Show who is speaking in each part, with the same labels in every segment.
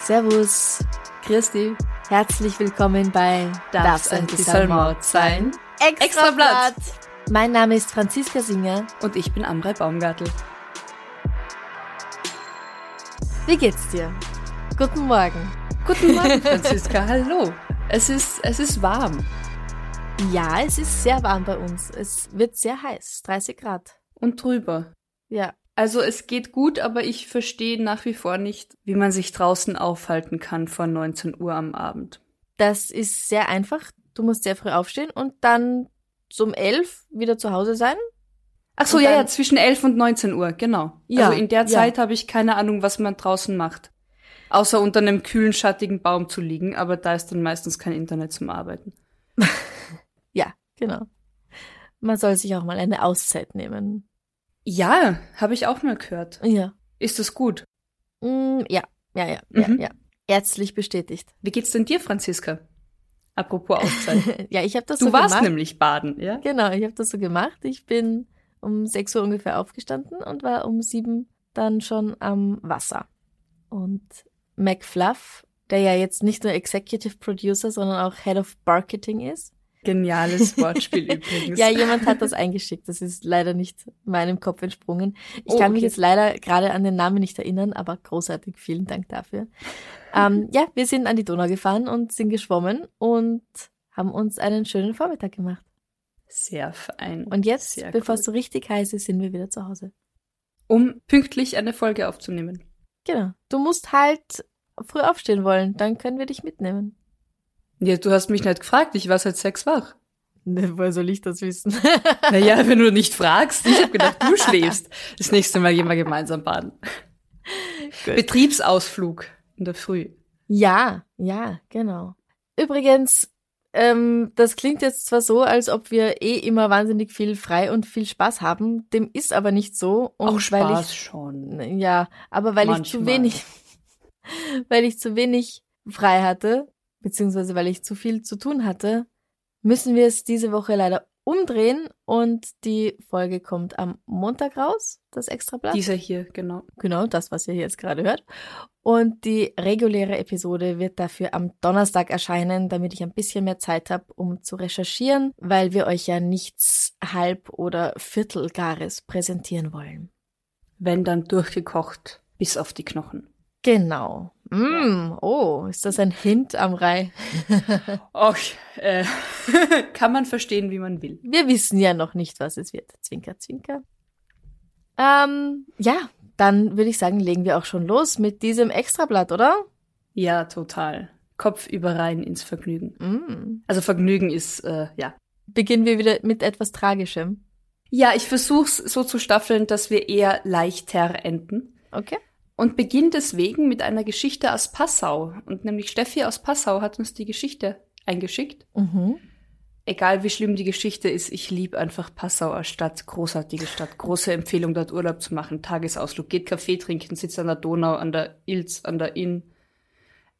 Speaker 1: Servus, Christi, herzlich willkommen bei
Speaker 2: Darf's ein bisschen Mord sein?
Speaker 1: Extrablatt. Mein Name ist Franziska Singer.
Speaker 2: Und ich bin Amrei Baumgartel.
Speaker 1: Wie geht's dir? Guten Morgen.
Speaker 2: Guten Morgen, Franziska. Hallo. Es ist, es ist warm.
Speaker 1: Ja, es ist sehr warm bei uns. Es wird sehr heiß, 30 Grad.
Speaker 2: Und drüber.
Speaker 1: Ja.
Speaker 2: Also es geht gut, aber ich verstehe nach wie vor nicht, wie man sich draußen aufhalten kann vor 19 Uhr am Abend.
Speaker 1: Das ist sehr einfach. Du musst sehr früh aufstehen und dann um 11 wieder zu Hause sein.
Speaker 2: Ach so, ja, ja, zwischen 11 und 19 Uhr, genau.
Speaker 1: Ja,
Speaker 2: also in der
Speaker 1: ja.
Speaker 2: Zeit habe ich keine Ahnung, was man draußen macht. Außer unter einem kühlen, schattigen Baum zu liegen, aber da ist dann meistens kein Internet zum Arbeiten.
Speaker 1: Ja, genau. Man soll sich auch mal eine Auszeit nehmen.
Speaker 2: Ja, habe ich auch mal gehört.
Speaker 1: Ja.
Speaker 2: Ist das gut?
Speaker 1: Mm, ja, ja, ja, ja,
Speaker 2: Mhm.
Speaker 1: ja. Ärztlich bestätigt.
Speaker 2: Wie geht's denn dir, Franziska? Apropos Auszeit.
Speaker 1: ja, ich habe das
Speaker 2: Du
Speaker 1: so
Speaker 2: warst
Speaker 1: gemacht.
Speaker 2: nämlich baden, ja?
Speaker 1: Genau, ich habe das so gemacht. Ich bin um 6 Uhr ungefähr aufgestanden und war um 7 dann schon am Wasser. Und McFluff, der ja jetzt nicht nur Executive Producer, sondern auch Head of Marketing ist.
Speaker 2: Geniales Wortspiel übrigens.
Speaker 1: Ja, jemand hat das eingeschickt. Das ist leider nicht meinem Kopf entsprungen. Ich
Speaker 2: Oh,
Speaker 1: kann mich
Speaker 2: okay.
Speaker 1: jetzt leider gerade an den Namen nicht erinnern, aber großartig. Vielen Dank dafür. ähm, ja, wir sind an die Donau gefahren und sind geschwommen und haben uns einen schönen Vormittag gemacht.
Speaker 2: Sehr fein.
Speaker 1: Und jetzt, bevor es
Speaker 2: cool.
Speaker 1: so richtig heiß ist, sind wir wieder zu Hause.
Speaker 2: Um pünktlich eine Folge aufzunehmen.
Speaker 1: Genau. Du musst halt früh aufstehen wollen, dann können wir dich mitnehmen.
Speaker 2: Ja, du hast mich nicht gefragt, ich war seit sechs wach.
Speaker 1: Ne, woher soll ich das wissen?
Speaker 2: Naja, wenn du nicht fragst, ich hab gedacht, du schläfst. Das nächste Mal gehen wir gemeinsam baden.
Speaker 1: Gut.
Speaker 2: Betriebsausflug in der Früh.
Speaker 1: ja, ja, genau. Übrigens, ähm, das klingt jetzt zwar so, als ob wir eh immer wahnsinnig viel frei und viel Spaß haben. Dem ist aber nicht so. Und
Speaker 2: Auch
Speaker 1: weil
Speaker 2: Spaß
Speaker 1: ich,
Speaker 2: schon.
Speaker 1: Ja, aber weil ich zu
Speaker 2: Manchmal.
Speaker 1: wenig, weil ich zu wenig frei hatte, beziehungsweise weil ich zu viel zu tun hatte, müssen wir es diese Woche leider umdrehen und die Folge kommt am Montag raus, das Extrablatt.
Speaker 2: Dieser hier, genau.
Speaker 1: Genau, das, was ihr jetzt gerade hört. Und die reguläre Episode wird dafür am Donnerstag erscheinen, damit ich ein bisschen mehr Zeit habe, um zu recherchieren, weil wir euch ja nichts halb- oder viertelgares präsentieren wollen.
Speaker 2: Wenn dann durchgekocht bis auf die Knochen.
Speaker 1: Genau. Mm, oh, ist das ein Hint am Rai?
Speaker 2: Och, äh, kann man verstehen, wie man will.
Speaker 1: Wir wissen ja noch nicht, was es wird. Zwinker, zwinker. Ähm, ja, dann würde ich sagen, legen wir auch schon los mit diesem Extrablatt, oder?
Speaker 2: Ja, total. Kopf über rein ins Vergnügen.
Speaker 1: Mm.
Speaker 2: Also Vergnügen ist, äh, ja.
Speaker 1: Beginnen wir wieder mit etwas Tragischem.
Speaker 2: Ja, ich versuch's so zu staffeln, dass wir eher leichter enden.
Speaker 1: Okay?
Speaker 2: Und beginne deswegen mit einer Geschichte aus Passau. Und nämlich Steffi aus Passau hat uns die Geschichte eingeschickt.
Speaker 1: Mhm.
Speaker 2: Egal wie schlimm die Geschichte ist, ich liebe einfach Passau als Stadt. Großartige Stadt. Große Empfehlung, dort Urlaub zu machen. Tagesausflug. Geht Kaffee trinken, sitzt an der Donau, an der Ilz, an der Inn.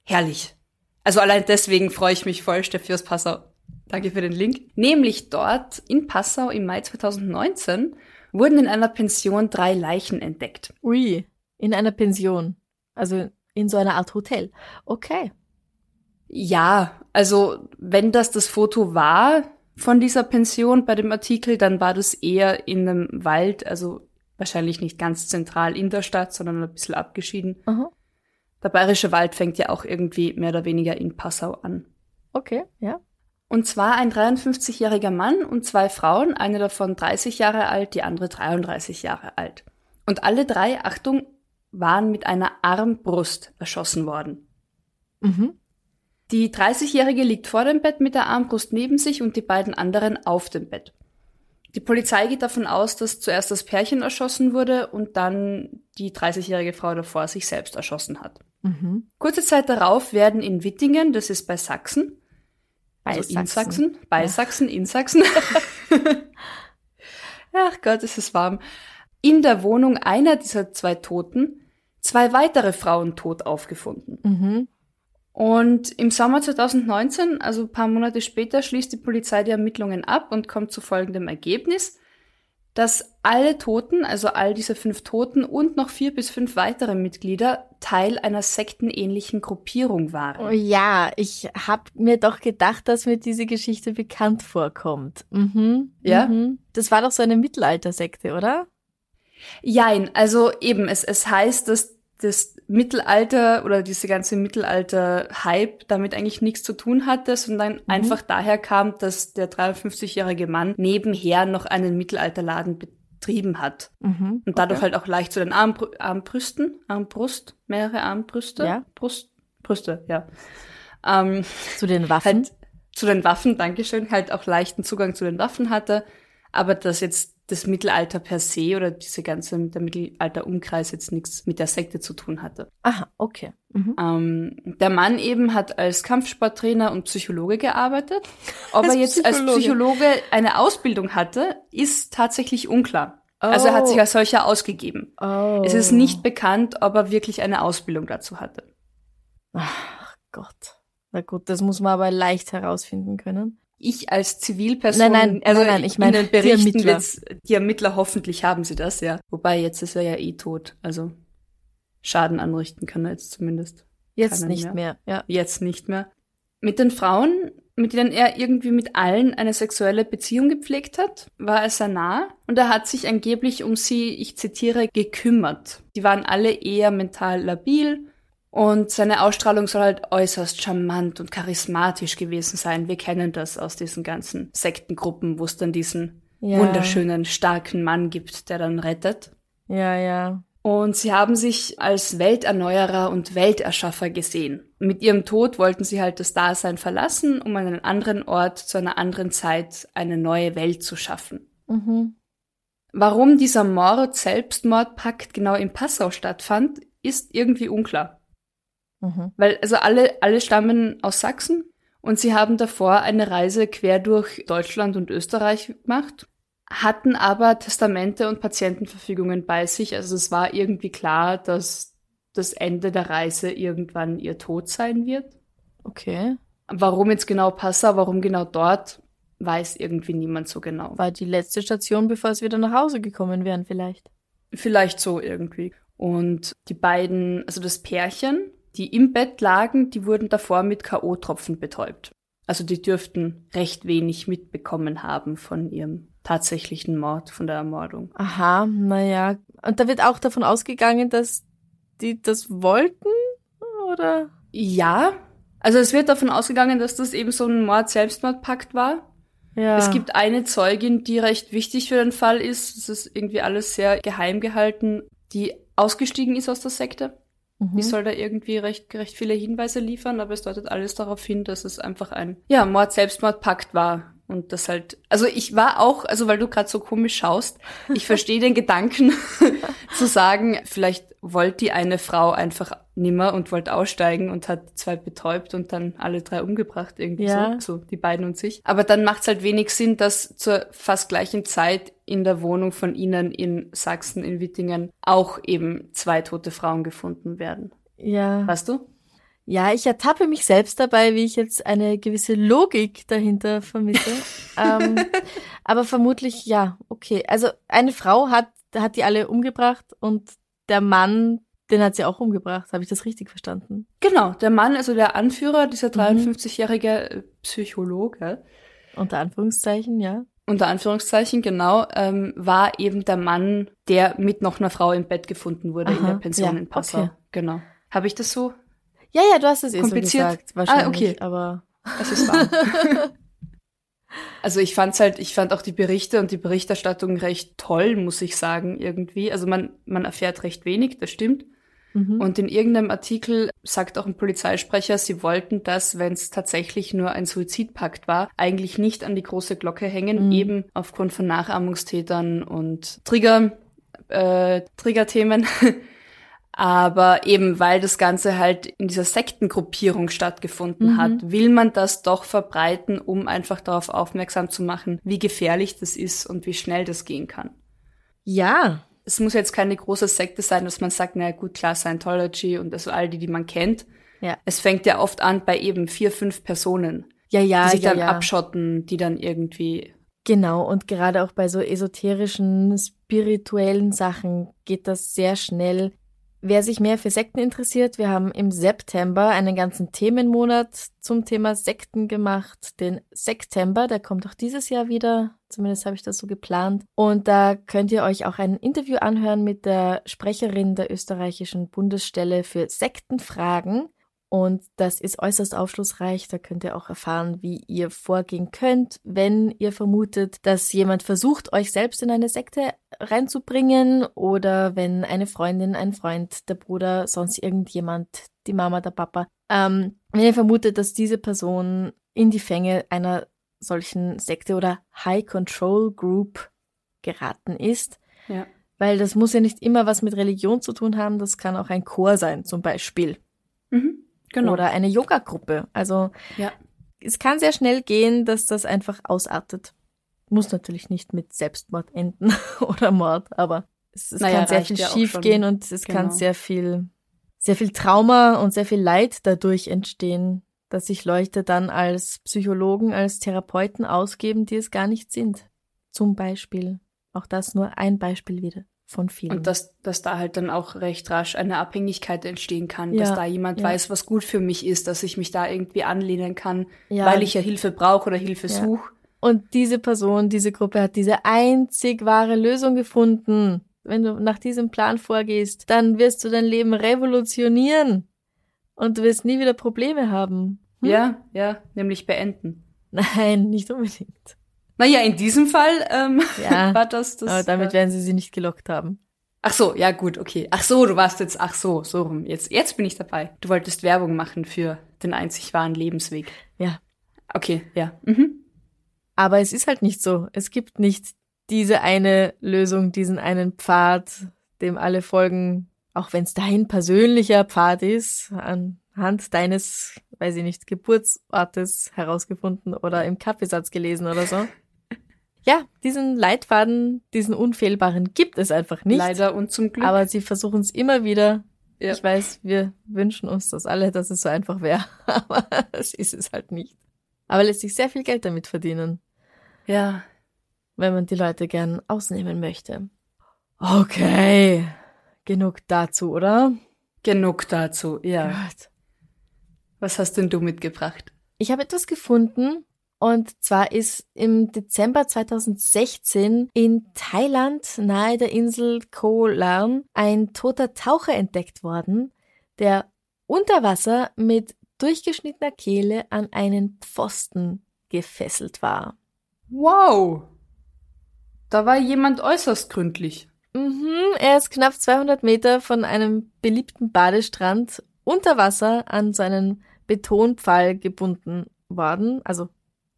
Speaker 2: Herrlich. Also allein deswegen freue ich mich voll, Steffi aus Passau. Danke für den Link. Nämlich dort in Passau im Mai 2019 wurden in einer Pension drei Leichen entdeckt.
Speaker 1: Ui, in einer Pension. Also in so einer Art Hotel. Okay.
Speaker 2: Ja, also wenn das das Foto war von dieser Pension bei dem Artikel, dann war das eher in einem Wald, also wahrscheinlich nicht ganz zentral in der Stadt, sondern ein bisschen abgeschieden.
Speaker 1: Aha.
Speaker 2: Der bayerische Wald fängt ja auch irgendwie mehr oder weniger in Passau an.
Speaker 1: Okay, ja.
Speaker 2: Und zwar ein 53-jähriger Mann und zwei Frauen, eine davon 30 Jahre alt, die andere 33 Jahre alt. Und alle drei, Achtung, waren mit einer Armbrust erschossen worden.
Speaker 1: Mhm.
Speaker 2: Die 30-Jährige liegt vor dem Bett mit der Armbrust neben sich und die beiden anderen auf dem Bett. Die Polizei geht davon aus, dass zuerst das Pärchen erschossen wurde und dann die 30-jährige Frau davor sich selbst erschossen hat.
Speaker 1: Mhm.
Speaker 2: Kurze Zeit darauf werden in Wittingen, das ist bei Sachsen,
Speaker 1: Bei
Speaker 2: also in
Speaker 1: Sachsen.
Speaker 2: Sachsen, bei
Speaker 1: Ja.
Speaker 2: Sachsen, in Sachsen. Ach Gott, es ist warm. In der Wohnung einer dieser zwei Toten zwei weitere Frauen tot aufgefunden.
Speaker 1: Mhm.
Speaker 2: Und im Sommer 2019, also ein paar Monate später, schließt die Polizei die Ermittlungen ab und kommt zu folgendem Ergebnis, dass alle Toten, also all diese fünf Toten und noch vier bis fünf weitere Mitglieder Teil einer sektenähnlichen Gruppierung
Speaker 1: Oh
Speaker 2: waren.
Speaker 1: ja, ich hab mir doch gedacht, dass mir diese Geschichte bekannt vorkommt. Mhm.
Speaker 2: Ja?
Speaker 1: Mhm. Das war doch so eine Mittelaltersekte, oder?
Speaker 2: Jein, also eben, es, es heißt, dass das Mittelalter oder diese ganze Mittelalter-Hype damit eigentlich nichts zu tun hatte, sondern einfach daher kam, dass der 53-jährige Mann nebenher noch einen Mittelalterladen betrieben hat.
Speaker 1: Mhm.
Speaker 2: Und dadurch halt auch leicht zu den Armbrü Armbrüsten, Armbrust, mehrere Armbrüste,
Speaker 1: Ja.
Speaker 2: Brust, Brüste, ja. Ähm,
Speaker 1: Zu den Waffen.
Speaker 2: halt zu den Waffen, Dankeschön, halt auch leichten Zugang zu den Waffen hatte, aber dass jetzt das Mittelalter per se oder diese ganze, der Mittelalter-Umkreis jetzt nichts mit der Sekte zu tun hatte.
Speaker 1: Aha, okay. Mhm.
Speaker 2: Ähm, der Mann eben hat als Kampfsporttrainer und Psychologe gearbeitet. Ob
Speaker 1: Als
Speaker 2: er jetzt als
Speaker 1: Psychologe.
Speaker 2: Eine Ausbildung hatte, ist tatsächlich unklar. Also er hat
Speaker 1: Oh.
Speaker 2: sich als solcher ausgegeben.
Speaker 1: Oh.
Speaker 2: Es ist nicht bekannt, ob er wirklich eine Ausbildung dazu hatte.
Speaker 1: Ach Gott. Na gut, das muss man aber leicht herausfinden können.
Speaker 2: Ich als Zivilperson,
Speaker 1: Nein, nein,
Speaker 2: also
Speaker 1: nein, nein, ich meine die Ermittler.
Speaker 2: wird's- die Ermittler, hoffentlich haben sie das, ja. Wobei jetzt ist er ja eh tot, also Schaden anrichten kann er jetzt zumindest.
Speaker 1: Jetzt nicht mehr. Ja.
Speaker 2: Jetzt nicht mehr. Mit den Frauen, mit denen er irgendwie mit allen eine sexuelle Beziehung gepflegt hat, war er sehr nah und er hat sich angeblich um sie, ich zitiere, gekümmert. Die waren alle eher mental labil und seine Ausstrahlung soll halt äußerst charmant und charismatisch gewesen sein. Wir kennen das aus diesen ganzen Sektengruppen, wo es dann diesen
Speaker 1: Ja.
Speaker 2: wunderschönen, starken Mann gibt, der dann rettet.
Speaker 1: Ja, ja.
Speaker 2: Und sie haben sich als Welterneuerer und Welterschaffer gesehen. Mit ihrem Tod wollten sie halt das Dasein verlassen, um an einen anderen Ort zu einer anderen Zeit eine neue Welt zu schaffen.
Speaker 1: Mhm.
Speaker 2: Warum dieser Mord, Selbstmordpakt genau in Passau stattfand, ist irgendwie unklar.
Speaker 1: Mhm.
Speaker 2: Weil also alle, alle stammen aus Sachsen und sie haben davor eine Reise quer durch Deutschland und Österreich gemacht, hatten aber Testamente und Patientenverfügungen bei sich. Also es war irgendwie klar, dass das Ende der Reise irgendwann ihr Tod sein wird.
Speaker 1: Okay.
Speaker 2: Warum jetzt genau Passau, warum genau dort, weiß irgendwie niemand so genau.
Speaker 1: War die letzte Station, bevor sie wieder nach Hause gekommen wären, vielleicht.
Speaker 2: Vielleicht so irgendwie. Und die beiden, also das Pärchen, die im Bett lagen, die wurden davor mit K.O.-Tropfen betäubt. Also die dürften recht wenig mitbekommen haben von ihrem tatsächlichen Mord, von der Ermordung.
Speaker 1: Aha, naja. Und da wird auch davon ausgegangen, dass die das wollten? Oder?
Speaker 2: Ja, also es wird davon ausgegangen, dass das eben so ein Mord-Selbstmordpakt war.
Speaker 1: Ja.
Speaker 2: Es gibt eine Zeugin, die recht wichtig für den Fall ist. Es ist irgendwie alles sehr geheim gehalten, die ausgestiegen ist aus der Sekte.
Speaker 1: Mhm.
Speaker 2: Die soll da irgendwie recht, recht viele Hinweise liefern, aber es deutet alles darauf hin, dass es einfach ein ja, Mord-Selbstmord-Pakt war. Und das halt, also ich war auch, also weil du gerade so komisch schaust, ich verstehe den Gedanken zu sagen, vielleicht wollte die eine Frau einfach nimmer und wollte aussteigen und hat zwei betäubt und dann alle drei umgebracht irgendwie
Speaker 1: Ja.
Speaker 2: so, so die beiden und sich. Aber dann macht es halt wenig Sinn, dass zur fast gleichen Zeit in der Wohnung von ihnen in Sachsen, in Wittingen, auch eben zwei tote Frauen gefunden werden.
Speaker 1: ja.
Speaker 2: Weißt du?
Speaker 1: Ja, ich ertappe mich selbst dabei, wie ich jetzt eine gewisse Logik dahinter vermisse. ähm, aber vermutlich, ja, okay. Also eine Frau hat, hat die alle umgebracht und der Mann, den hat sie auch umgebracht. Habe ich das richtig verstanden?
Speaker 2: Genau, der Mann, also der Anführer, dieser
Speaker 1: Mhm.
Speaker 2: 53-jährige äh, Psychologe,
Speaker 1: Unter Anführungszeichen, ja.
Speaker 2: unter Anführungszeichen, genau, ähm, war eben der Mann, der mit noch einer Frau im Bett gefunden wurde in
Speaker 1: Aha,
Speaker 2: der Pension
Speaker 1: ja,
Speaker 2: in Passau.
Speaker 1: okay.
Speaker 2: Genau. Habe ich das so?
Speaker 1: Ja, ja, du hast es eh so
Speaker 2: Kompliziert.
Speaker 1: gesagt. Wahrscheinlich,
Speaker 2: Ah, okay.
Speaker 1: aber
Speaker 2: Es ist wahr. also ich fand's halt, ich fand auch die Berichte und die Berichterstattung recht toll, muss ich sagen, irgendwie. Also man, man erfährt recht wenig, das stimmt. Mhm. Und in irgendeinem Artikel sagt auch ein Polizeisprecher, sie wollten das, wenn es tatsächlich nur ein Suizidpakt war, eigentlich nicht an die große Glocke hängen, mhm. eben aufgrund von Nachahmungstätern und Trigger, äh, Triggerthemen. Aber eben weil das Ganze halt in dieser Sektengruppierung stattgefunden mhm. hat, will man das doch verbreiten, um einfach darauf aufmerksam zu machen, wie gefährlich das ist und wie schnell das gehen kann.
Speaker 1: Ja.
Speaker 2: Es muss jetzt keine große Sekte sein, dass man sagt, naja gut, klar, Scientology und also all die, die man kennt. Ja. Es fängt ja oft an bei eben vier, fünf Personen.
Speaker 1: Ja, ja,
Speaker 2: die sich
Speaker 1: ja,
Speaker 2: dann
Speaker 1: ja.
Speaker 2: abschotten, die dann irgendwie
Speaker 1: Genau, und gerade auch bei so esoterischen, spirituellen Sachen geht das sehr schnell Wer sich mehr für Sekten interessiert, wir haben im September einen ganzen Themenmonat zum Thema Sekten gemacht. Den September, der kommt auch dieses Jahr wieder. Zumindest habe ich das so geplant. Und da könnt ihr euch auch ein Interview anhören mit der Sprecherin der österreichischen Bundesstelle für Sektenfragen. Und das ist äußerst aufschlussreich. Da könnt ihr auch erfahren, wie ihr vorgehen könnt, wenn ihr vermutet, dass jemand versucht, euch selbst in eine Sekte reinzubringen oder wenn eine Freundin, ein Freund, der Bruder, sonst irgendjemand, die Mama, der Papa, ähm, wenn ihr vermutet, dass diese Person in die Fänge einer solchen Sekte oder High Control Group geraten ist.
Speaker 2: Ja.
Speaker 1: Weil das muss ja nicht immer was mit Religion zu tun haben, das kann auch ein Chor sein, zum Beispiel.
Speaker 2: Mhm. Genau.
Speaker 1: Oder eine Yoga-Gruppe. Also
Speaker 2: ja.
Speaker 1: es kann sehr schnell gehen, dass das einfach ausartet. Muss natürlich nicht mit Selbstmord enden oder Mord, aber es, es naja, kann sehr viel ja schief gehen und es genau. kann sehr viel, sehr viel Trauma und sehr viel Leid dadurch entstehen, dass sich Leute dann als Psychologen, als Therapeuten ausgeben, die es gar nicht sind. Zum Beispiel. Auch das nur ein Beispiel wieder von vielen.
Speaker 2: Und dass, dass da halt dann auch recht rasch eine Abhängigkeit entstehen kann, ja, dass da jemand ja. weiß, was gut für mich ist, dass ich mich da irgendwie anlehnen kann, ja. weil ich ja Hilfe brauche oder Hilfe suche.
Speaker 1: Und diese Person, diese Gruppe hat diese einzig wahre Lösung gefunden. Wenn du nach diesem Plan vorgehst, dann wirst du dein Leben revolutionieren und du wirst nie wieder Probleme haben.
Speaker 2: Hm? Ja, ja, nämlich beenden.
Speaker 1: Nein, nicht unbedingt.
Speaker 2: Naja, in diesem Fall ähm, ja, war das das.
Speaker 1: Aber damit werden sie sie nicht gelockt haben.
Speaker 2: Ach so, ja gut, okay. Ach so, du warst jetzt, ach so, so rum. Jetzt, jetzt bin ich dabei. Du wolltest Werbung machen für den einzig wahren Lebensweg.
Speaker 1: Ja.
Speaker 2: Okay, ja. Mhm.
Speaker 1: Aber es ist halt nicht so. Es gibt nicht diese eine Lösung, diesen einen Pfad, dem alle folgen, auch wenn es dein persönlicher Pfad ist, anhand deines, weiß ich nicht, Geburtsortes herausgefunden oder im Kaffeesatz gelesen oder so ja, diesen Leitfaden, diesen unfehlbaren gibt es einfach nicht.
Speaker 2: Leider und zum Glück.
Speaker 1: Aber sie versuchen es immer wieder. Ja. Ich weiß, wir wünschen uns das alle, dass es so einfach wäre. Aber das ist es halt nicht. Aber lässt sich sehr viel Geld damit verdienen.
Speaker 2: Ja.
Speaker 1: Wenn man die Leute gern ausnehmen möchte. Okay. Genug dazu, oder?
Speaker 2: Genug dazu, ja. Gut. Was hast denn du mitgebracht?
Speaker 1: Ich habe etwas gefunden, und zwar ist im Dezember 2016 in Thailand nahe der Insel Koh Larn ein toter Taucher entdeckt worden, der unter Wasser mit durchgeschnittener Kehle an einen Pfosten gefesselt war.
Speaker 2: Wow! Da war jemand äußerst gründlich.
Speaker 1: Mhm, er ist knapp 200 Meter von einem beliebten Badestrand unter Wasser an seinen Betonpfahl gebunden worden, also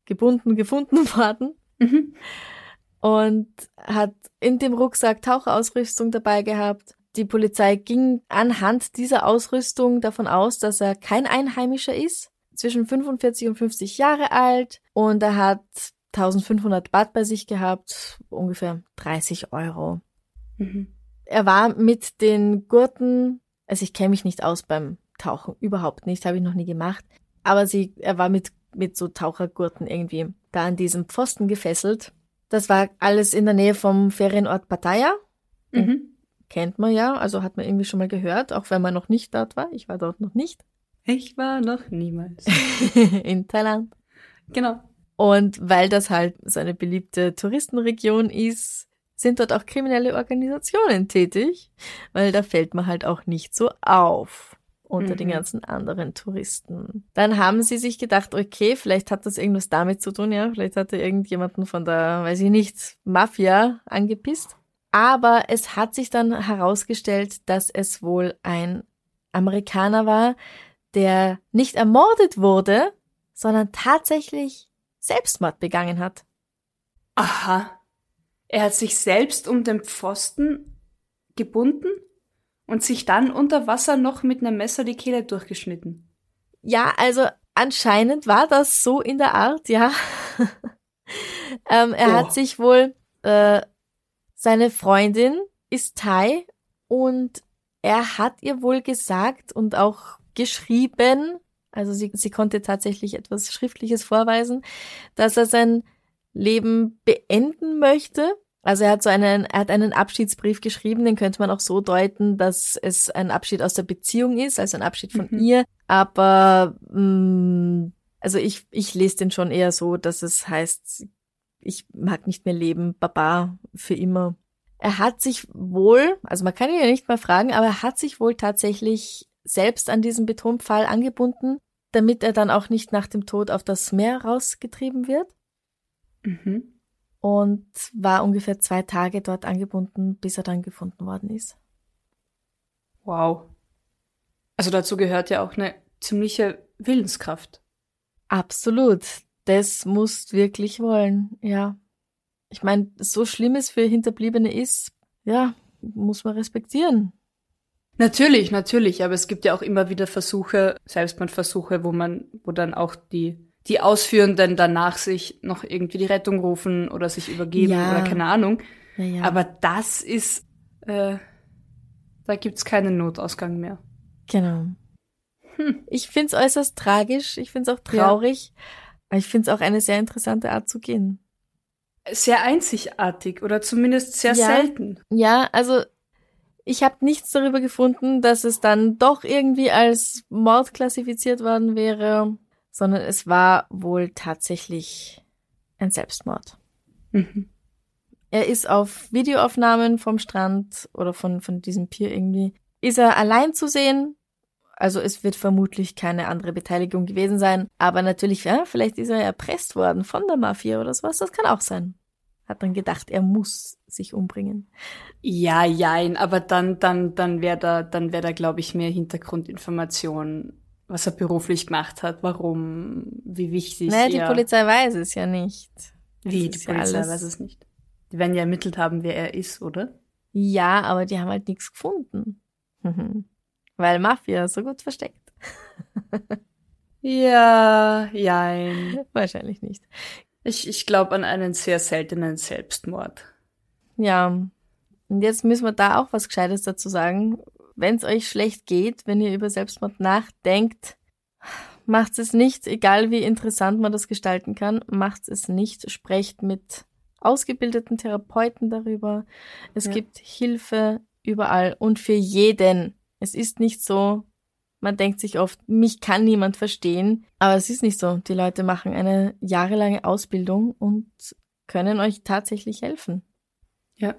Speaker 1: gebunden gefunden worden. Mhm. Und hat in dem Rucksack Tauchausrüstung dabei gehabt. Die Polizei ging anhand dieser Ausrüstung davon aus, dass er kein Einheimischer ist, zwischen 45 und 50 Jahre alt und er hat 1500 Baht bei sich gehabt, ungefähr 30 Euro. Mhm. Er war mit den Gurten, also ich kenne mich nicht aus beim Tauchen, überhaupt nicht, habe ich noch nie gemacht, aber sie, er war mit mit so Tauchergurten irgendwie da an diesem Pfosten gefesselt. Das war alles in der Nähe vom Ferienort Pattaya. Mhm. Kennt man ja, also hat man irgendwie schon mal gehört, auch wenn man noch nicht dort war. Ich war dort noch nicht.
Speaker 2: Ich war noch niemals.
Speaker 1: in Thailand.
Speaker 2: Genau.
Speaker 1: Und weil das halt so eine beliebte Touristenregion ist, sind dort auch kriminelle Organisationen tätig, weil da fällt man halt auch nicht so auf unter mhm. den ganzen anderen Touristen. Dann haben sie sich gedacht, okay, vielleicht hat das irgendwas damit zu tun, ja, vielleicht hat er irgendjemanden von der, weiß ich nicht, Mafia angepisst. Aber es hat sich dann herausgestellt, dass es wohl ein Amerikaner war, der nicht ermordet wurde, sondern tatsächlich Selbstmord begangen hat.
Speaker 2: Aha. Er hat sich selbst um den Pfosten gebunden und sich dann unter Wasser noch mit einem Messer die Kehle durchgeschnitten.
Speaker 1: Ja, also anscheinend war das so in der Art, ja. ähm, er oh. hat sich wohl, äh, seine Freundin ist Thai und er hat ihr wohl gesagt und auch geschrieben, also sie, sie konnte tatsächlich etwas Schriftliches vorweisen, dass er sein Leben beenden möchte. Also er hat so einen, er hat einen Abschiedsbrief geschrieben, den könnte man auch so deuten, dass es ein Abschied aus der Beziehung ist, also ein Abschied von mhm. ihr. Aber mh, mm, also ich, ich lese den schon eher so, dass es heißt, ich mag nicht mehr leben, Baba für immer. Er hat sich wohl, also man kann ihn ja nicht mal fragen, aber er hat sich wohl tatsächlich selbst an diesen Betonpfahl angebunden, damit er dann auch nicht nach dem Tod auf das Meer rausgetrieben wird. Mhm. Und war ungefähr zwei Tage dort angebunden, bis er dann gefunden worden ist.
Speaker 2: Wow. Also dazu gehört ja auch eine ziemliche Willenskraft.
Speaker 1: Absolut. Das musst wirklich wollen, ja. Ich meine, so schlimm es für Hinterbliebene ist, ja, muss man respektieren.
Speaker 2: Natürlich, natürlich, aber es gibt ja auch immer wieder Versuche, Selbstmordversuche, wo man, wo dann auch die, die Ausführenden danach sich noch irgendwie die Rettung rufen oder sich übergeben ja. oder keine Ahnung. Ja, ja. Aber das ist, äh, da gibt's keinen Notausgang mehr.
Speaker 1: Genau. Hm. Ich find's äußerst tragisch, ich find's auch traurig, aber ich find's auch eine sehr interessante Art zu gehen.
Speaker 2: Sehr einzigartig oder zumindest sehr selten.
Speaker 1: Ja, also ich habe nichts darüber gefunden, dass es dann doch irgendwie als Mord klassifiziert worden wäre, sondern es war wohl tatsächlich ein Selbstmord. Mhm. Er ist auf Videoaufnahmen vom Strand oder von, von diesem Pier irgendwie, ist er allein zu sehen. Also es wird vermutlich keine andere Beteiligung gewesen sein. Aber natürlich, ja, vielleicht ist er erpresst worden von der Mafia oder sowas. Das kann auch sein hat dann gedacht, er muss sich umbringen.
Speaker 2: Ja, jein, aber dann, dann, dann wäre da, dann wäre da, glaube ich, mehr Hintergrundinformation, was er beruflich gemacht hat, warum, wie wichtig.
Speaker 1: Naja, die Polizei weiß es ja nicht.
Speaker 2: Wie, die Polizei ja weiß es nicht. Die werden ja ermittelt haben, wer er ist, oder?
Speaker 1: Ja, aber die haben halt nichts gefunden. Weil Mafia so gut versteckt.
Speaker 2: ja, jein.
Speaker 1: Wahrscheinlich nicht.
Speaker 2: Ich, ich glaube an einen sehr seltenen Selbstmord.
Speaker 1: Ja. Und jetzt müssen wir da auch was Gescheites dazu sagen. Wenn es euch schlecht geht, wenn ihr über Selbstmord nachdenkt, macht es nicht, egal wie interessant man das gestalten kann, macht es nicht. Sprecht mit ausgebildeten Therapeuten darüber. Es ja. gibt Hilfe überall und für jeden. Es ist nicht so, man denkt sich oft, mich kann niemand verstehen, aber es ist nicht so. Die Leute machen eine jahrelange Ausbildung und können euch tatsächlich helfen.
Speaker 2: Ja.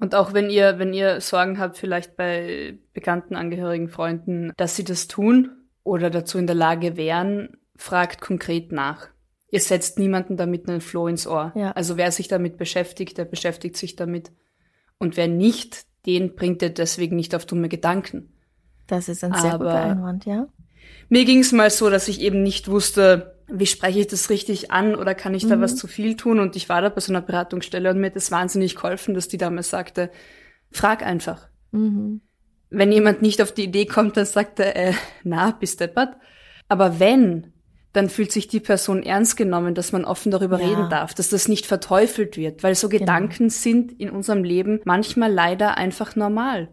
Speaker 2: Und auch wenn ihr, wenn ihr Sorgen habt, vielleicht bei bekannten Angehörigen, Freunden, dass sie das tun oder dazu in der Lage wären, fragt konkret nach. Ihr setzt niemanden damit einen Floh ins Ohr. Ja. Also wer sich damit beschäftigt, der beschäftigt sich damit. Und wer nicht, den bringt ihr deswegen nicht auf dumme Gedanken.
Speaker 1: Das ist ein sehr Aber guter Einwand, ja.
Speaker 2: Mir ging es mal so, dass ich eben nicht wusste, wie spreche ich das richtig an oder kann ich da mhm. was zu viel tun? Und ich war da bei so einer Beratungsstelle und mir hat es wahnsinnig geholfen, dass die damals sagte, frag einfach. Mhm. Wenn jemand nicht auf die Idee kommt, dann sagt er, äh, na, bist deppert. Aber wenn, dann fühlt sich die Person ernst genommen, dass man offen darüber ja. reden darf, dass das nicht verteufelt wird, weil so genau. Gedanken sind in unserem Leben manchmal leider einfach normal.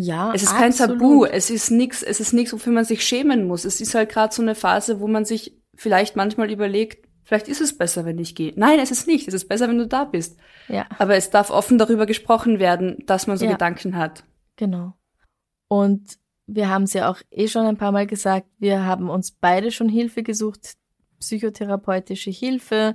Speaker 1: Ja,
Speaker 2: es ist absolut. kein Tabu, es ist nichts, es ist nichts, wofür man sich schämen muss. Es ist halt gerade so eine Phase, wo man sich vielleicht manchmal überlegt, vielleicht ist es besser, wenn ich gehe. Nein, es ist nicht. Es ist besser, wenn du da bist.
Speaker 1: Ja.
Speaker 2: Aber es darf offen darüber gesprochen werden, dass man so ja. Gedanken hat.
Speaker 1: Genau. Und wir haben es ja auch eh schon ein paar Mal gesagt, wir haben uns beide schon Hilfe gesucht, psychotherapeutische Hilfe.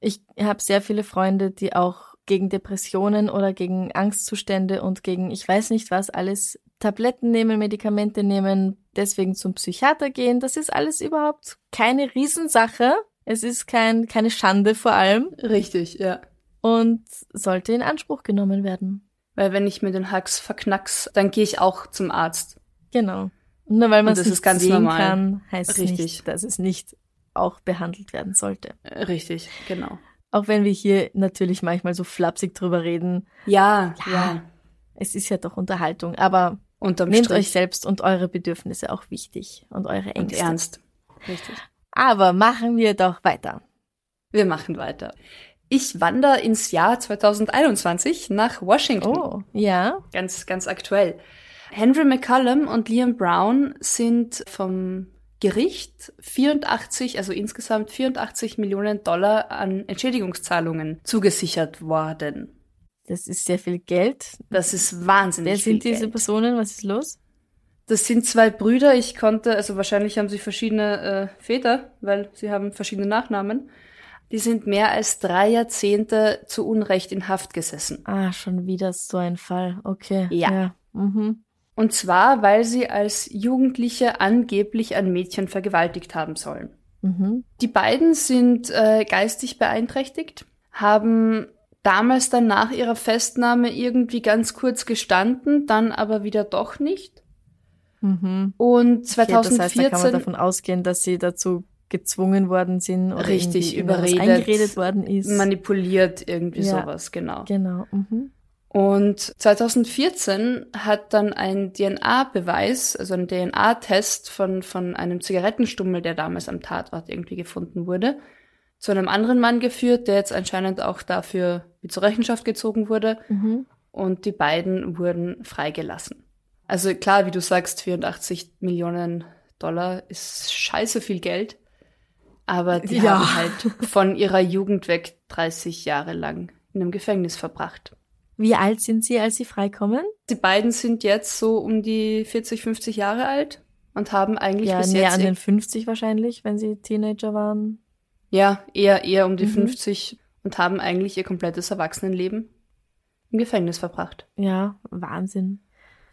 Speaker 1: Ich habe sehr viele Freunde, die auch gegen Depressionen oder gegen Angstzustände und gegen ich weiß nicht was alles Tabletten nehmen, Medikamente nehmen, deswegen zum Psychiater gehen. Das ist alles überhaupt keine Riesensache. Es ist kein, keine Schande vor allem.
Speaker 2: Richtig, ja.
Speaker 1: und sollte in Anspruch genommen werden.
Speaker 2: Weil wenn ich mir den Hacks verknack's, dann gehe ich auch zum Arzt.
Speaker 1: Genau. Und nur weil man es
Speaker 2: das
Speaker 1: nicht
Speaker 2: ist ganz
Speaker 1: sehen
Speaker 2: normal.
Speaker 1: kann, heißt
Speaker 2: Richtig.
Speaker 1: nicht, dass es nicht auch behandelt werden sollte.
Speaker 2: Richtig, genau.
Speaker 1: Auch wenn wir hier natürlich manchmal so flapsig drüber reden.
Speaker 2: Ja,
Speaker 1: Ja.
Speaker 2: ja.
Speaker 1: Es ist ja doch Unterhaltung, aber
Speaker 2: Unterm
Speaker 1: nehmt
Speaker 2: Strich
Speaker 1: euch selbst und eure Bedürfnisse auch wichtig und eure
Speaker 2: und
Speaker 1: Ängste.
Speaker 2: ernst. Richtig.
Speaker 1: Aber machen wir doch weiter.
Speaker 2: Wir machen weiter. Ich wandere ins Jahr 2021 nach Washington.
Speaker 1: Oh, ja.
Speaker 2: Ganz, ganz aktuell. Henry McCallum und Liam Brown sind vom Gericht 84, also insgesamt 84 Millionen Dollar an Entschädigungszahlungen zugesichert worden.
Speaker 1: Das ist sehr viel Geld.
Speaker 2: Das ist wahnsinnig
Speaker 1: Wer
Speaker 2: viel
Speaker 1: sind diese
Speaker 2: Geld.
Speaker 1: Personen? Was ist los?
Speaker 2: Das sind zwei Brüder. Ich konnte, also wahrscheinlich haben sie verschiedene äh, Väter, weil sie haben verschiedene Nachnamen. Die sind mehr als drei Jahrzehnte zu Unrecht in Haft gesessen.
Speaker 1: Ah, schon wieder so ein Fall. Okay.
Speaker 2: Ja.
Speaker 1: Mhm.
Speaker 2: Und zwar, weil sie als Jugendliche angeblich ein Mädchen vergewaltigt haben sollen.
Speaker 1: Mhm.
Speaker 2: Die beiden sind äh, geistig beeinträchtigt, haben damals dann nach ihrer Festnahme irgendwie ganz kurz gestanden, dann aber wieder doch nicht.
Speaker 1: Mhm.
Speaker 2: Und
Speaker 1: Okay, das
Speaker 2: 2014
Speaker 1: heißt, da kann man davon ausgehen, dass sie dazu gezwungen worden sind oder
Speaker 2: Richtig, überredet,
Speaker 1: eingeredet worden ist.
Speaker 2: manipuliert, irgendwie
Speaker 1: Ja.
Speaker 2: sowas, genau.
Speaker 1: genau. Mhm.
Speaker 2: Und 2014 hat dann ein DNA-Beweis, also ein DNA-Test von, von einem Zigarettenstummel, der damals am Tatort irgendwie gefunden wurde, zu einem anderen Mann geführt, der jetzt anscheinend auch dafür mit zur Rechenschaft gezogen wurde.
Speaker 1: Mhm.
Speaker 2: Und die beiden wurden freigelassen. Also klar, wie du sagst, 84 Millionen Dollar ist scheiße viel Geld. Aber die
Speaker 1: Ja.
Speaker 2: haben halt von ihrer Jugend weg 30 Jahre lang in einem Gefängnis verbracht.
Speaker 1: Wie alt sind sie, als sie freikommen?
Speaker 2: Die beiden sind jetzt so um die 40, 50 Jahre alt und haben eigentlich
Speaker 1: Ja,
Speaker 2: bis
Speaker 1: näher
Speaker 2: jetzt
Speaker 1: an den 50 wahrscheinlich, wenn sie Teenager waren.
Speaker 2: ja eher eher um die
Speaker 1: Mhm.
Speaker 2: 50 und haben eigentlich ihr komplettes Erwachsenenleben im Gefängnis verbracht.
Speaker 1: Ja, Wahnsinn.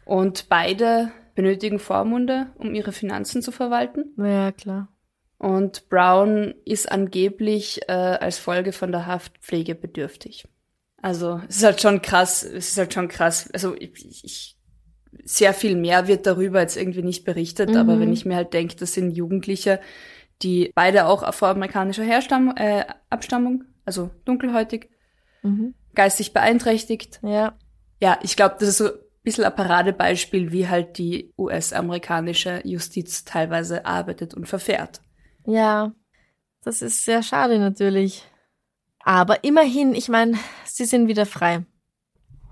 Speaker 2: Und beide benötigen Vormunde, um ihre Finanzen zu verwalten.
Speaker 1: Ja, klar.
Speaker 2: Und Brown ist angeblich äh, als Folge von der Haft pflegebedürftig. Also es ist halt schon krass, es ist halt schon krass. Also ich, ich sehr viel mehr wird darüber jetzt irgendwie nicht berichtet,
Speaker 1: Mhm.
Speaker 2: aber wenn ich mir halt denke, das sind Jugendliche, die beide auch afroamerikanischer Herstammung, äh, Abstammung, also dunkelhäutig,
Speaker 1: Mhm.
Speaker 2: geistig beeinträchtigt.
Speaker 1: Ja,
Speaker 2: Ja, ich glaube, das ist so ein bisschen ein Paradebeispiel, wie halt die US-amerikanische Justiz teilweise arbeitet und verfährt.
Speaker 1: ja. Das ist sehr schade natürlich. Aber immerhin, ich meine, sie sind wieder frei.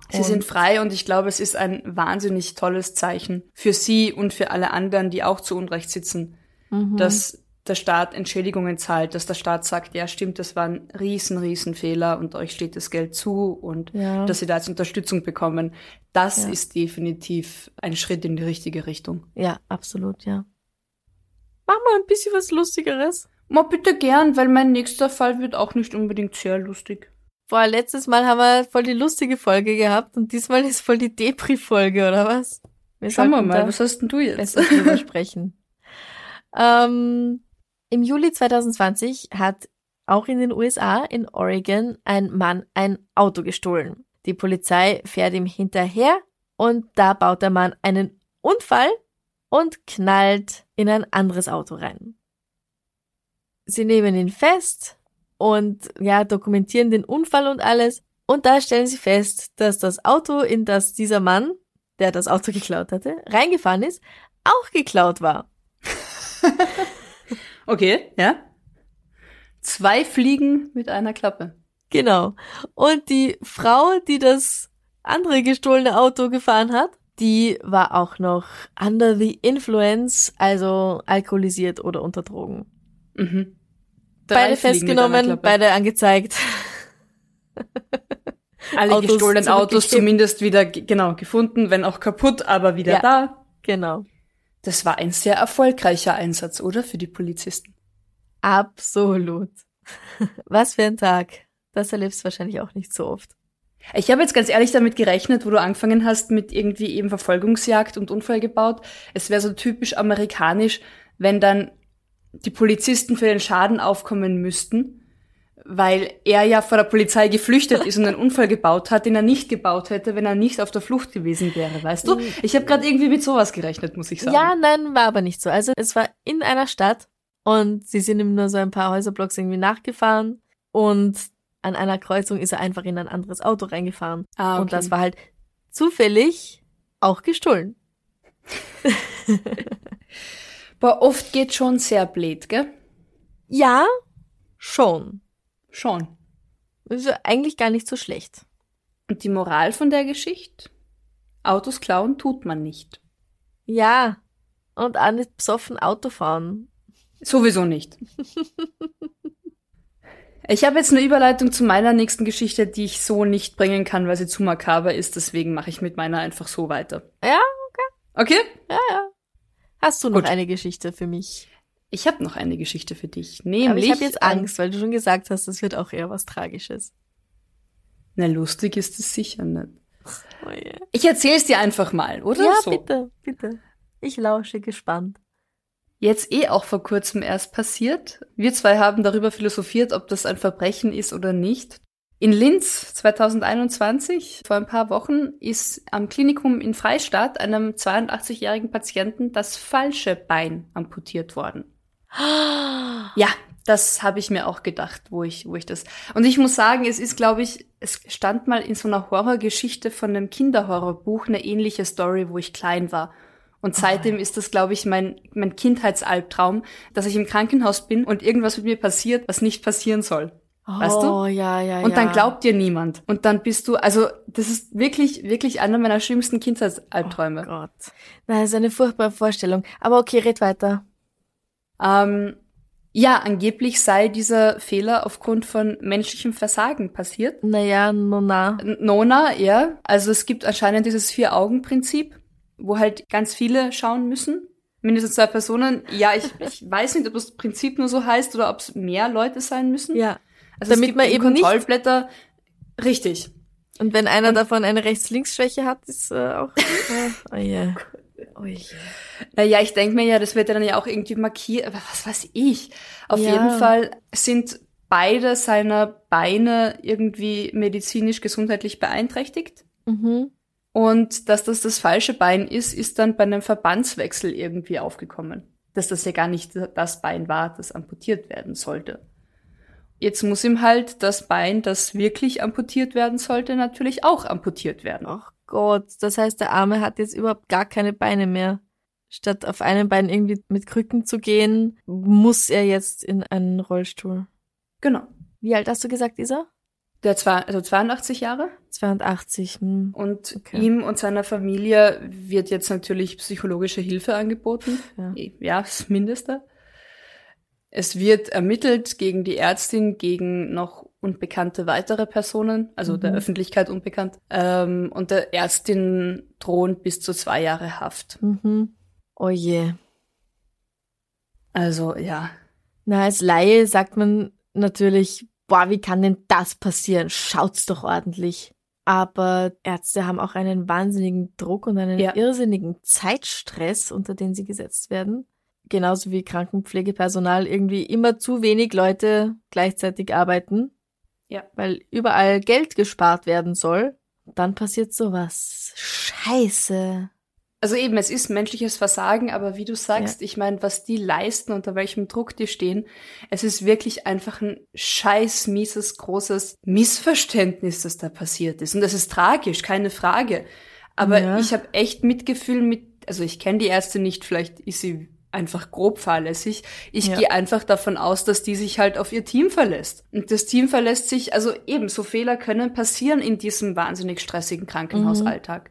Speaker 2: Sie
Speaker 1: Und-
Speaker 2: sind frei und ich glaube, es ist ein wahnsinnig tolles Zeichen für sie und für alle anderen, die auch zu Unrecht sitzen,
Speaker 1: Mhm.
Speaker 2: dass der Staat Entschädigungen zahlt, dass der Staat sagt, ja stimmt, das war ein riesen, riesen Fehler und euch steht das Geld zu und
Speaker 1: Ja.
Speaker 2: dass sie da jetzt Unterstützung bekommen. Das
Speaker 1: Ja.
Speaker 2: ist definitiv ein Schritt in die richtige Richtung.
Speaker 1: Ja, absolut, ja. Mach mal ein bisschen was Lustigeres.
Speaker 2: Mal bitte gern, weil mein nächster Fall wird auch nicht unbedingt sehr lustig.
Speaker 1: Boah, letztes Mal haben wir voll die lustige Folge gehabt und diesmal ist voll die Depri-Folge, oder was? Wir
Speaker 2: Schauen wir mal, was hast denn du jetzt?
Speaker 1: drüber sprechen. Ähm, Im Juli 2020 hat auch in den USA, in Oregon, ein Mann ein Auto gestohlen. Die Polizei fährt ihm hinterher und da baut der Mann einen Unfall und knallt in ein anderes Auto rein. Sie nehmen ihn fest und ja, dokumentieren den Unfall und alles. Und da stellen sie fest, dass das Auto, in das dieser Mann, der das Auto geklaut hatte, reingefahren ist, auch geklaut war.
Speaker 2: Okay, ja. Zwei Fliegen mit einer Klappe.
Speaker 1: Genau. Und die Frau, die das andere gestohlene Auto gefahren hat, die war auch noch under the influence, also alkoholisiert oder unter Drogen.
Speaker 2: Mhm.
Speaker 1: beide festgenommen, beide angezeigt.
Speaker 2: Alle
Speaker 1: Autos
Speaker 2: gestohlenen Autos zumindest wieder, ge- genau, gefunden, wenn auch kaputt, aber wieder
Speaker 1: Ja.
Speaker 2: da.
Speaker 1: Genau.
Speaker 2: Das war ein sehr erfolgreicher Einsatz, oder? Für die Polizisten.
Speaker 1: Absolut. Was für ein Tag. Das erlebst du wahrscheinlich auch nicht so oft.
Speaker 2: Ich habe jetzt ganz ehrlich damit gerechnet, wo du angefangen hast mit irgendwie eben Verfolgungsjagd und Unfall gebaut. Es wäre so typisch amerikanisch, wenn dann die Polizisten für den Schaden aufkommen müssten, weil er ja vor der Polizei geflüchtet ist und einen Unfall gebaut hat, den er nicht gebaut hätte, wenn er nicht auf der Flucht gewesen wäre, weißt du? Ich habe gerade irgendwie mit sowas gerechnet, muss ich sagen.
Speaker 1: Ja, nein, war aber nicht so. Also es war in einer Stadt und sie sind ihm nur so ein paar Häuserblocks irgendwie nachgefahren und an einer Kreuzung ist er einfach in ein anderes Auto reingefahren.
Speaker 2: Ah, okay.
Speaker 1: Und das war halt zufällig auch gestohlen.
Speaker 2: Boah, oft geht schon sehr blöd, gell?
Speaker 1: Ja, schon.
Speaker 2: Schon.
Speaker 1: Also eigentlich gar nicht so schlecht.
Speaker 2: Und die Moral von der Geschichte? Autos klauen tut man nicht.
Speaker 1: Ja, und auch nicht besoffen Auto fahren.
Speaker 2: Sowieso nicht. Ich habe jetzt eine Überleitung zu meiner nächsten Geschichte, die ich so nicht bringen kann, weil sie zu makaber ist. Deswegen mache ich mit meiner einfach so weiter.
Speaker 1: Ja,
Speaker 2: Okay?
Speaker 1: ja, ja. Hast du noch
Speaker 2: Gut.
Speaker 1: eine Geschichte für mich?
Speaker 2: Ich habe noch eine Geschichte für dich. Nämlich.
Speaker 1: Aber ich habe jetzt Angst, weil du schon gesagt hast, das wird auch eher was Tragisches.
Speaker 2: Na, lustig ist es sicher nicht.
Speaker 1: Oh.
Speaker 2: Ich erzähl's dir einfach mal, oder?
Speaker 1: Ja,
Speaker 2: so.
Speaker 1: bitte, bitte. Ich lausche gespannt.
Speaker 2: Jetzt eh auch vor kurzem erst passiert. Wir zwei haben darüber philosophiert, ob das ein Verbrechen ist oder nicht. In Linz 2021, vor ein paar Wochen, ist am Klinikum in Freistadt einem 82-jährigen Patienten das falsche Bein amputiert worden. Ja, das habe ich mir auch gedacht, wo ich, wo ich das. Und ich muss sagen, es ist, glaube ich, es stand mal in so einer Horrorgeschichte von einem Kinderhorrorbuch eine ähnliche Story, wo ich klein war. Und seitdem ist das, glaube ich, mein, mein Kindheitsalbtraum, dass ich im Krankenhaus bin und irgendwas mit mir passiert, was nicht passieren soll. Weißt du?
Speaker 1: Oh, ja, ja,
Speaker 2: Und
Speaker 1: ja.
Speaker 2: dann glaubt dir niemand. Und dann bist du, also das ist wirklich, wirklich einer meiner schlimmsten Kindheitsalbträume.
Speaker 1: Oh Gott. Nein, das ist eine furchtbare Vorstellung. Aber okay, red weiter.
Speaker 2: Ähm, ja, angeblich sei dieser Fehler aufgrund von menschlichem Versagen passiert.
Speaker 1: Naja, Nona.
Speaker 2: Nona, ja. Also es gibt anscheinend dieses Vier-Augen-Prinzip, wo halt ganz viele schauen müssen. Mindestens zwei Personen. Ja, ich, ich weiß nicht, ob das Prinzip nur so heißt oder ob es mehr Leute sein müssen.
Speaker 1: Ja.
Speaker 2: Also
Speaker 1: damit man eben nicht-
Speaker 2: Kontrollblätter. Richtig.
Speaker 1: Und wenn einer davon eine Rechts-Links-Schwäche hat, ist äh, auch. Äh, oh je. Oh je.
Speaker 2: Naja, ich denke mir ja, das wird ja dann ja auch irgendwie markiert, aber was weiß ich. Auf
Speaker 1: Ja.
Speaker 2: jeden Fall sind beide seiner Beine irgendwie medizinisch gesundheitlich beeinträchtigt.
Speaker 1: Mhm.
Speaker 2: Und dass das das falsche Bein ist, ist dann bei einem Verbandswechsel irgendwie aufgekommen. Dass das ja gar nicht das Bein war, das amputiert werden sollte. Jetzt muss ihm halt das Bein, das wirklich amputiert werden sollte, natürlich auch amputiert werden.
Speaker 1: Ach Gott, das heißt, der Arme hat jetzt überhaupt gar keine Beine mehr. Statt auf einem Bein irgendwie mit Krücken zu gehen, muss er jetzt in einen Rollstuhl.
Speaker 2: Genau.
Speaker 1: Wie alt hast du gesagt, Isa?
Speaker 2: Der zwei, also 82 Jahre.
Speaker 1: 82. Hm.
Speaker 2: Und
Speaker 1: Okay.
Speaker 2: ihm und seiner Familie wird jetzt natürlich psychologische Hilfe angeboten.
Speaker 1: Ja.
Speaker 2: Ja, das Mindeste. Es wird ermittelt gegen die Ärztin, gegen noch unbekannte weitere Personen, also der
Speaker 1: Mhm.
Speaker 2: Öffentlichkeit unbekannt. Ähm, und der Ärztin drohen bis zu zwei Jahre Haft.
Speaker 1: Mhm. Oh je.
Speaker 2: Also ja,
Speaker 1: Na, als Laie sagt man natürlich, boah, wie kann denn das passieren? Schaut's doch ordentlich. Aber Ärzte haben auch einen wahnsinnigen Druck und einen
Speaker 2: Ja.
Speaker 1: irrsinnigen Zeitstress, unter den sie gesetzt werden. Genauso wie Krankenpflegepersonal irgendwie immer zu wenig Leute gleichzeitig arbeiten.
Speaker 2: Ja.
Speaker 1: Weil überall Geld gespart werden soll. Dann passiert sowas. Scheiße.
Speaker 2: Also eben, es ist menschliches Versagen, aber wie du sagst, ich meine, was die leisten, unter welchem Druck die stehen, es ist wirklich einfach ein scheiß mieses, großes Missverständnis, das da passiert ist. Und das ist tragisch, keine Frage. Aber
Speaker 1: Ja.
Speaker 2: ich habe echt Mitgefühl mit, also ich kenne die Ärzte nicht, vielleicht ist sie einfach grob fahrlässig. Ich
Speaker 1: Ja.
Speaker 2: gehe einfach davon aus, dass die sich halt auf ihr Team verlässt. Und das Team verlässt sich, also eben, so Fehler können passieren in diesem wahnsinnig stressigen Krankenhausalltag.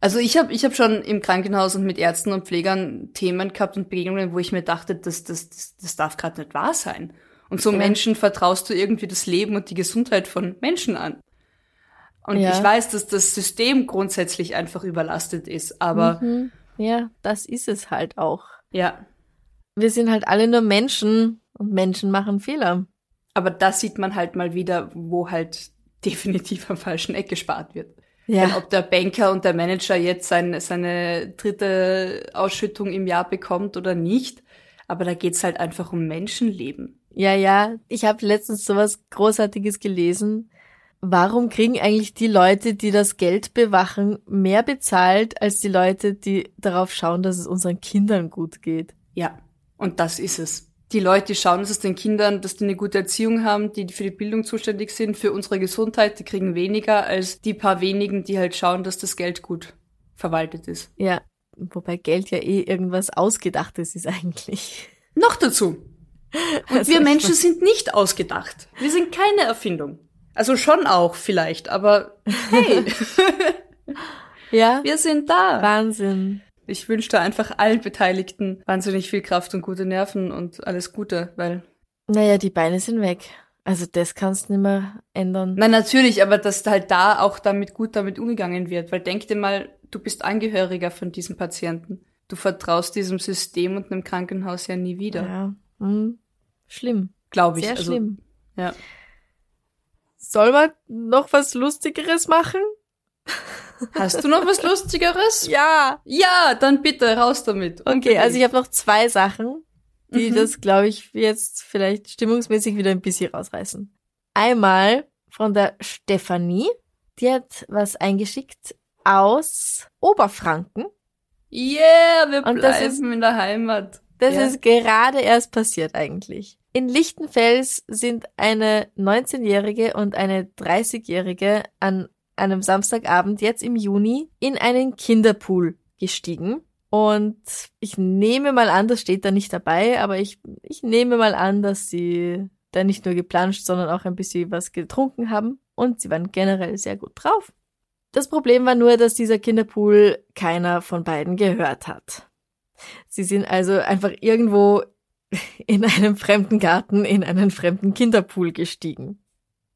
Speaker 2: Also ich habe ich hab schon im Krankenhaus und mit Ärzten und Pflegern Themen gehabt und Begegnungen, wo ich mir dachte, das, das, das, das darf gerade nicht wahr sein. Und so
Speaker 1: Ja.
Speaker 2: Menschen vertraust du irgendwie das Leben und die Gesundheit von Menschen an. Und
Speaker 1: Ja.
Speaker 2: ich weiß, dass das System grundsätzlich einfach überlastet ist, aber
Speaker 1: Mhm. Ja, das ist es halt auch.
Speaker 2: Ja,
Speaker 1: Wir sind halt alle nur Menschen und Menschen machen Fehler.
Speaker 2: aber da sieht man halt mal wieder, wo halt definitiv am falschen Eck gespart wird. Denn
Speaker 1: Ja,
Speaker 2: ob der Banker und der Manager jetzt sein, seine dritte Ausschüttung im Jahr bekommt oder nicht, aber da geht's halt einfach um Menschenleben.
Speaker 1: Ja, ja. Ich habe letztens sowas Großartiges gelesen. Warum kriegen eigentlich die Leute, die das Geld bewachen, mehr bezahlt als die Leute, die darauf schauen, dass es unseren Kindern gut geht?
Speaker 2: Ja, und das ist es. Die Leute schauen, dass es den Kindern, dass die eine gute Erziehung haben, die für die Bildung zuständig sind, für unsere Gesundheit, die kriegen weniger als die paar wenigen, die halt schauen, dass das Geld gut verwaltet ist.
Speaker 1: Ja, wobei Geld ja eh irgendwas Ausgedachtes ist eigentlich.
Speaker 2: Noch dazu. Und
Speaker 1: Also
Speaker 2: wir Menschen sind nicht ausgedacht. Wir sind keine Erfindung. Also schon auch vielleicht, aber hey,
Speaker 1: Ja,
Speaker 2: wir sind da.
Speaker 1: Wahnsinn.
Speaker 2: Ich wünsche einfach allen Beteiligten wahnsinnig viel Kraft und gute Nerven und alles Gute, weil.
Speaker 1: Naja, die Beine sind weg. Also das kannst du nicht mehr ändern.
Speaker 2: Nein, natürlich, aber dass halt da auch damit gut damit umgegangen wird, weil denk dir mal, du bist Angehöriger von diesem Patienten. Du vertraust diesem System und einem Krankenhaus ja nie wieder.
Speaker 1: Ja, hm. schlimm.
Speaker 2: Glaube ich.
Speaker 1: Sehr
Speaker 2: also,
Speaker 1: schlimm.
Speaker 2: Ja.
Speaker 1: Soll man noch was Lustigeres machen?
Speaker 2: Hast du noch was Lustigeres?
Speaker 1: Ja.
Speaker 2: Ja, dann bitte raus damit.
Speaker 1: Okay, also ich habe noch zwei Sachen, die
Speaker 2: Mhm.
Speaker 1: das, glaube ich, jetzt vielleicht stimmungsmäßig wieder ein bisschen rausreißen. Einmal von der Stefanie, die hat was eingeschickt aus Oberfranken.
Speaker 2: Yeah, wir
Speaker 1: Und das
Speaker 2: bleiben
Speaker 1: ist-
Speaker 2: in der Heimat.
Speaker 1: Das
Speaker 2: Ja.
Speaker 1: ist gerade erst passiert eigentlich. In Lichtenfels sind eine 19-Jährige und eine 30-Jährige an einem Samstagabend jetzt im Juni in einen Kinderpool gestiegen. Und ich nehme mal an, das steht da nicht dabei, aber ich, ich nehme mal an, dass sie da nicht nur geplanscht, sondern auch ein bisschen was getrunken haben. Und sie waren generell sehr gut drauf. Das Problem war nur, dass dieser Kinderpool keiner von beiden gehört hat. Sie sind also einfach irgendwo in einem fremden Garten in einen fremden Kinderpool gestiegen.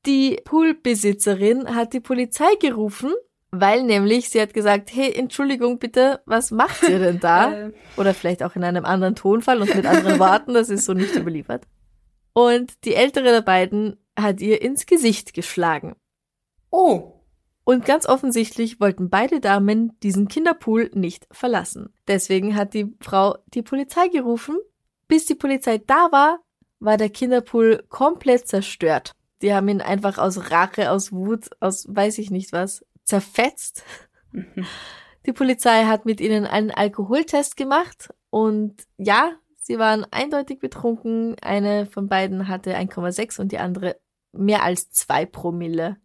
Speaker 1: Die Poolbesitzerin hat die Polizei gerufen, weil nämlich sie hat gesagt, hey, Entschuldigung bitte, was macht ihr denn da?
Speaker 2: Äh,
Speaker 1: Oder vielleicht auch in einem anderen Tonfall und mit anderen Worten, das ist so nicht überliefert. Und die ältere der beiden hat ihr ins Gesicht geschlagen.
Speaker 2: oh,
Speaker 1: Und ganz offensichtlich wollten beide Damen diesen Kinderpool nicht verlassen. Deswegen hat die Frau die Polizei gerufen. Bis die Polizei da war, war der Kinderpool komplett zerstört. Die haben ihn einfach aus Rache, aus Wut, aus weiß ich nicht was, zerfetzt.
Speaker 2: Mhm.
Speaker 1: Die Polizei hat mit ihnen einen Alkoholtest gemacht und ja, sie waren eindeutig betrunken. Eine von beiden hatte 1,6 und die andere mehr als zwei Promille.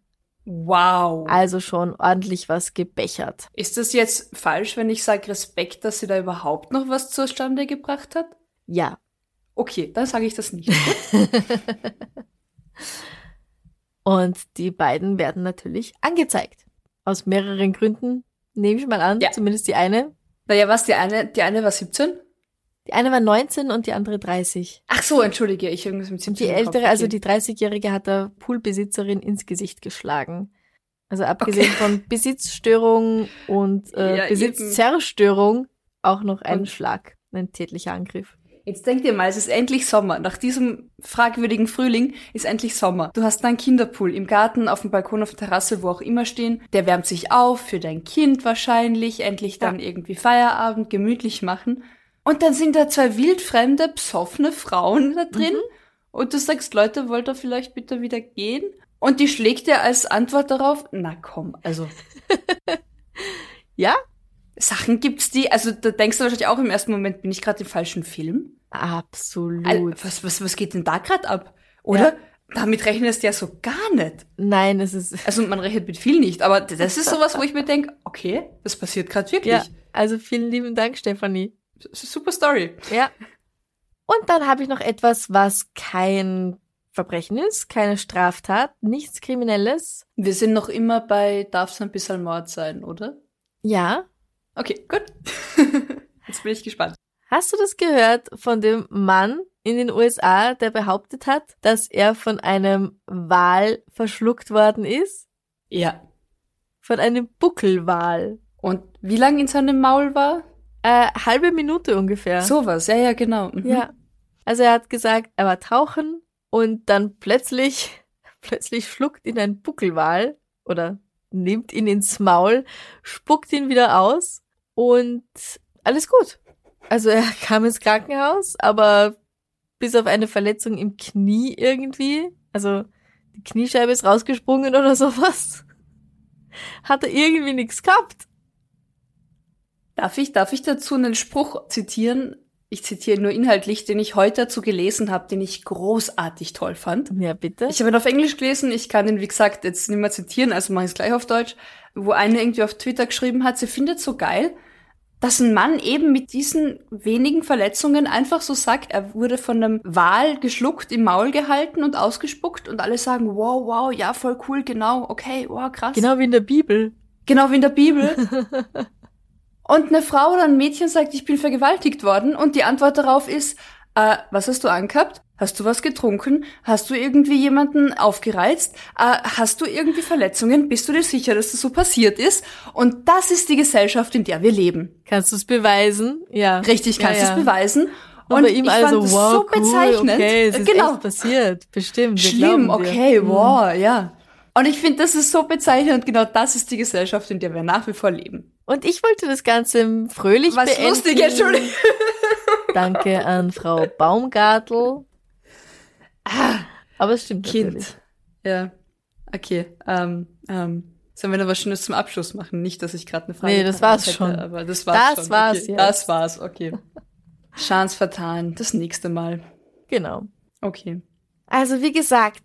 Speaker 2: wow.
Speaker 1: Also schon ordentlich was gebechert.
Speaker 2: Ist das jetzt falsch, wenn ich sage Respekt, dass sie da überhaupt noch was zustande gebracht hat?
Speaker 1: Ja.
Speaker 2: Okay, dann sage ich das nicht.
Speaker 1: Und die beiden werden natürlich angezeigt. Aus mehreren Gründen, nehme ich mal an,
Speaker 2: Ja.
Speaker 1: zumindest die eine.
Speaker 2: naja, was, die eine, die eine war 17?
Speaker 1: Die eine war 19 und die andere 30.
Speaker 2: Ach so, entschuldige, ich irgendwas mit 17.
Speaker 1: Und die ältere, also die 30-Jährige, hat der Poolbesitzerin ins Gesicht geschlagen. Also abgesehen
Speaker 2: Okay.
Speaker 1: von Besitzstörung und äh,
Speaker 2: Ja,
Speaker 1: Besitzzerstörung auch noch ein Schlag, ein tätlicher Angriff.
Speaker 2: Jetzt denk dir mal, es ist endlich Sommer. Nach diesem fragwürdigen Frühling ist endlich Sommer. Du hast deinen Kinderpool im Garten, auf dem Balkon, auf der Terrasse, wo auch immer stehen. Der wärmt sich auf, für dein Kind wahrscheinlich. Endlich dann irgendwie Feierabend, gemütlich machen. Und dann sind da zwei wildfremde, psoffene Frauen da drin. Und du sagst, Leute, wollt ihr vielleicht bitte wieder gehen? Und die schlägt dir als Antwort darauf, na komm, also
Speaker 1: Ja,
Speaker 2: Sachen gibt's die, also da denkst du wahrscheinlich auch im ersten Moment, bin ich gerade im falschen Film?
Speaker 1: absolut.
Speaker 2: Al- Was, was, was geht denn da gerade ab? Oder? Damit rechnest du ja so gar nicht.
Speaker 1: Nein, es ist
Speaker 2: Also man rechnet mit viel nicht, aber das ist sowas, wo ich mir denke, okay, das passiert gerade wirklich.
Speaker 1: ja. Also vielen lieben Dank, Stefanie.
Speaker 2: Super Story.
Speaker 1: Ja. Und dann habe ich noch etwas, was kein Verbrechen ist, keine Straftat, nichts Kriminelles.
Speaker 2: Wir sind noch immer bei darf es ein bisschen Mord sein, oder?
Speaker 1: Ja.
Speaker 2: Okay, gut. Jetzt bin ich gespannt.
Speaker 1: Hast du das gehört von dem Mann in den USA, der behauptet hat, dass er von einem Wal verschluckt worden ist?
Speaker 2: Ja.
Speaker 1: Von einem Buckelwal.
Speaker 2: Und wie lang in seinem Maul war?
Speaker 1: Äh, halbe Minute ungefähr.
Speaker 2: Sowas, ja, ja, genau. Mhm.
Speaker 1: Ja. Also er hat gesagt, er war tauchen und dann plötzlich, plötzlich schluckt ihn ein Buckelwal oder nimmt ihn ins Maul, spuckt ihn wieder aus und alles gut. Also er kam ins Krankenhaus, aber bis auf eine Verletzung im Knie irgendwie. Also die Kniescheibe ist rausgesprungen oder sowas. Hat er irgendwie nichts gehabt.
Speaker 2: Darf ich, darf ich dazu einen Spruch zitieren? Ich zitiere nur inhaltlich, den ich heute dazu gelesen habe, den ich großartig toll fand.
Speaker 1: Ja, bitte.
Speaker 2: Ich habe ihn auf Englisch gelesen, ich kann ihn, wie gesagt, jetzt nicht mehr zitieren, also mache ich es gleich auf Deutsch, wo eine irgendwie auf Twitter geschrieben hat, sie findet so geil, dass ein Mann eben mit diesen wenigen Verletzungen einfach so sagt, er wurde von einem Wal geschluckt, im Maul gehalten und ausgespuckt und alle sagen, wow, wow, ja, voll cool, genau, okay, wow, krass.
Speaker 1: Genau wie in der Bibel.
Speaker 2: Genau wie in der Bibel. und eine Frau oder ein Mädchen sagt, ich bin vergewaltigt worden und die Antwort darauf ist, äh, was hast du angehabt? Hast du was getrunken? Hast du irgendwie jemanden aufgereizt? Äh, hast du irgendwie Verletzungen? Bist du dir sicher, dass das so passiert ist? Und das ist die Gesellschaft, in der wir leben.
Speaker 1: Kannst du es beweisen? Ja.
Speaker 2: Richtig, kannst du
Speaker 1: ja,
Speaker 2: es beweisen.
Speaker 1: Und,
Speaker 2: Und
Speaker 1: bei ihm
Speaker 2: ich
Speaker 1: also,
Speaker 2: fand
Speaker 1: wow,
Speaker 2: so
Speaker 1: cool,
Speaker 2: bezeichnend.
Speaker 1: okay, es ist
Speaker 2: genau.
Speaker 1: passiert, bestimmt.
Speaker 2: Schlimm, okay,
Speaker 1: Mhm.
Speaker 2: wow, ja. Und ich finde, das ist so bezeichnend. Genau das ist die Gesellschaft, in der wir nach wie vor leben.
Speaker 1: Und ich wollte das Ganze fröhlich
Speaker 2: Was
Speaker 1: beenden.
Speaker 2: lustig, Entschuldigung.
Speaker 1: Danke an Frau Baumgartel. Aber es stimmt natürlich.
Speaker 2: Kind. Ja. Okay. Ähm, ähm, sollen wir noch was Schönes zum Abschluss machen? Nicht, dass ich gerade eine Frage
Speaker 1: Nee, das war's
Speaker 2: hätte,
Speaker 1: schon.
Speaker 2: Aber das war's
Speaker 1: Das
Speaker 2: schon.
Speaker 1: war's
Speaker 2: okay.
Speaker 1: jetzt.
Speaker 2: Das war's, okay. Chance vertan. Das nächste Mal.
Speaker 1: Genau.
Speaker 2: Okay.
Speaker 1: Also wie gesagt,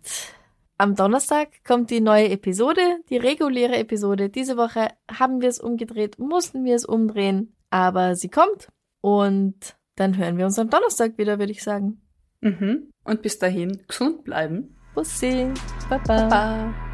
Speaker 1: am Donnerstag kommt die neue Episode, die reguläre Episode. Diese Woche haben wir es umgedreht, mussten wir es umdrehen, aber sie kommt und dann hören wir uns am Donnerstag wieder, würde ich sagen.
Speaker 2: Mhm. Und bis dahin gesund bleiben.
Speaker 1: Bussi, Baba.
Speaker 2: Baba.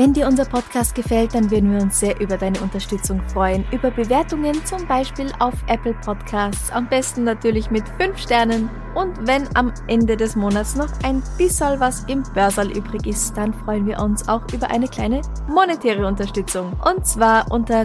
Speaker 1: Wenn dir unser Podcast gefällt, dann würden wir uns sehr über deine Unterstützung freuen. Über Bewertungen zum Beispiel auf Apple Podcasts. Am besten natürlich mit 5 Sternen. Und wenn am Ende des Monats noch ein bisschen was im Börsal übrig ist, dann freuen wir uns auch über eine kleine monetäre Unterstützung. Und zwar unter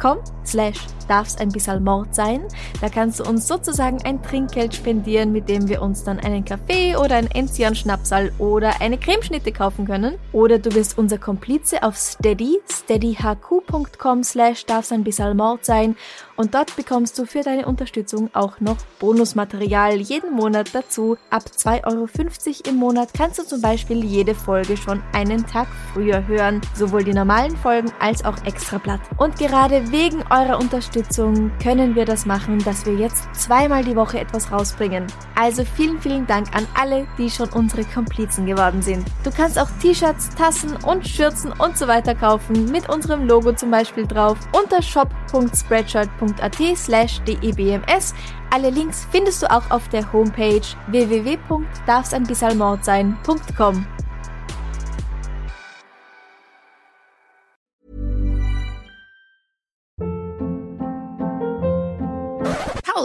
Speaker 1: co-fi.com slash darf's ein bisschen Mord sein. Da kannst du uns sozusagen ein Trinkgeld spendieren, mit dem wir uns dann einen Kaffee oder ein Enzian Schnapsal oder eine Cremeschnitte kaufen können. Oder du bist unser Komplize auf Steady, steadyhq.com slash darf's ein bisschen Mord sein. Und dort bekommst du für deine Unterstützung auch noch Bonusmaterial jeden Monat dazu. Ab 2,50 Euro im Monat kannst du zum Beispiel jede Folge schon einen Tag früher hören. Sowohl die normalen Folgen als auch Extrablatt. Und gerade wegen eurer Unterstützung können wir das machen, dass wir jetzt zweimal die Woche etwas rausbringen. Also vielen, vielen Dank an alle, die schon unsere Komplizen geworden sind. Du kannst auch T-Shirts, Tassen und Schürzen und so weiter kaufen, mit unserem Logo zum Beispiel drauf, unter shop.spreadshirt.at slash debms. Alle Links findest du auch auf der Homepage www.darfseinbissalmordsein.com.